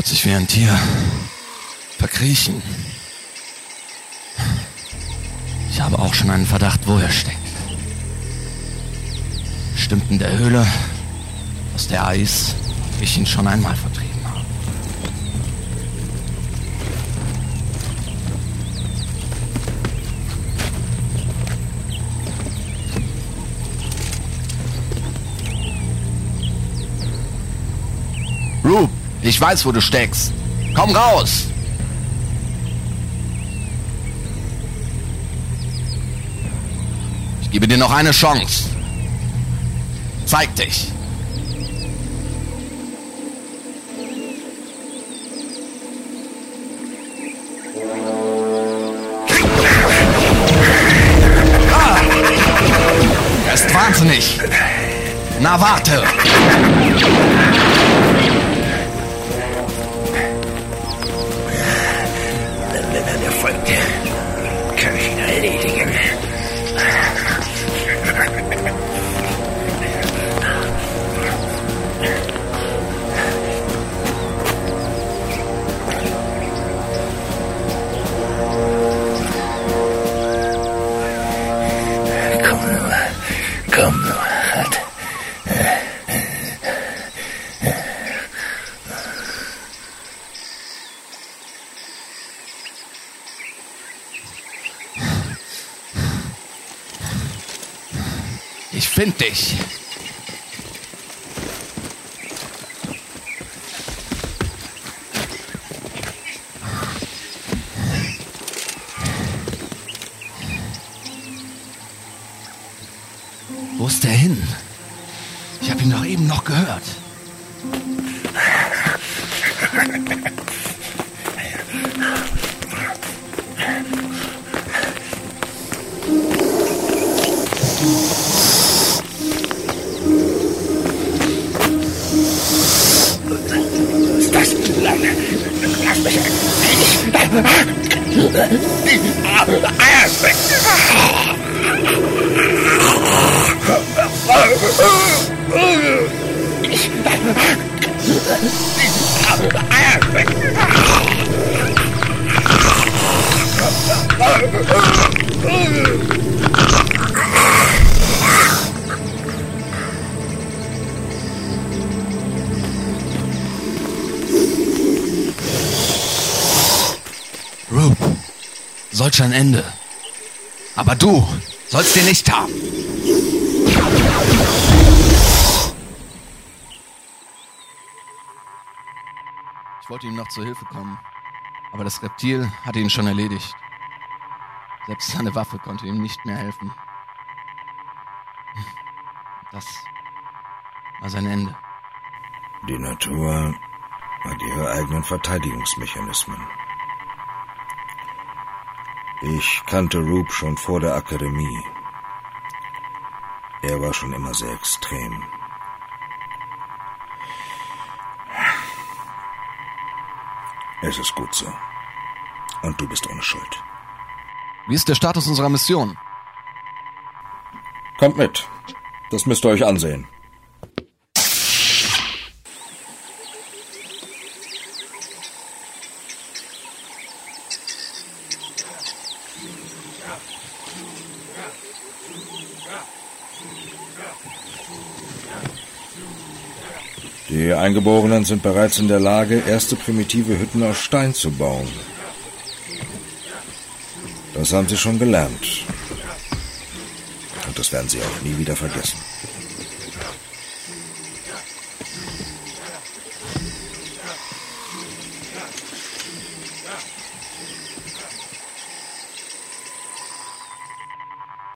wird sich wie ein Tier verkriechen. Ich habe auch schon einen Verdacht, wo er steckt. Stimmt in der Höhle, aus der Eis ich ihn schon einmal vertrieben habe. Rube, ich weiß, wo du steckst. Komm raus! Ich gebe dir noch eine Chance. Zeig dich. Ah! Er ist wahnsinnig. Na warte. Ich find dich. Wo ist der hin? Ich habe ihn doch eben noch gehört. Oh! Solch ein Ende. Aber du sollst dir nicht haben. Ich wollte ihm noch zur Hilfe kommen, aber das Reptil hatte ihn schon erledigt. Selbst seine Waffe konnte ihm nicht mehr helfen. Das war sein Ende. Die Natur hat ihre eigenen Verteidigungsmechanismen. Ich kannte Rube schon vor der Akademie. Er war schon immer sehr extrem. Es ist gut so. Und du bist ohne Schuld. Wie ist der Status unserer Mission? Kommt mit. Das müsst ihr euch ansehen. Die Eingeborenen sind bereits in der Lage, erste primitive Hütten aus Stein zu bauen. Das haben sie schon gelernt. Und das werden sie auch nie wieder vergessen.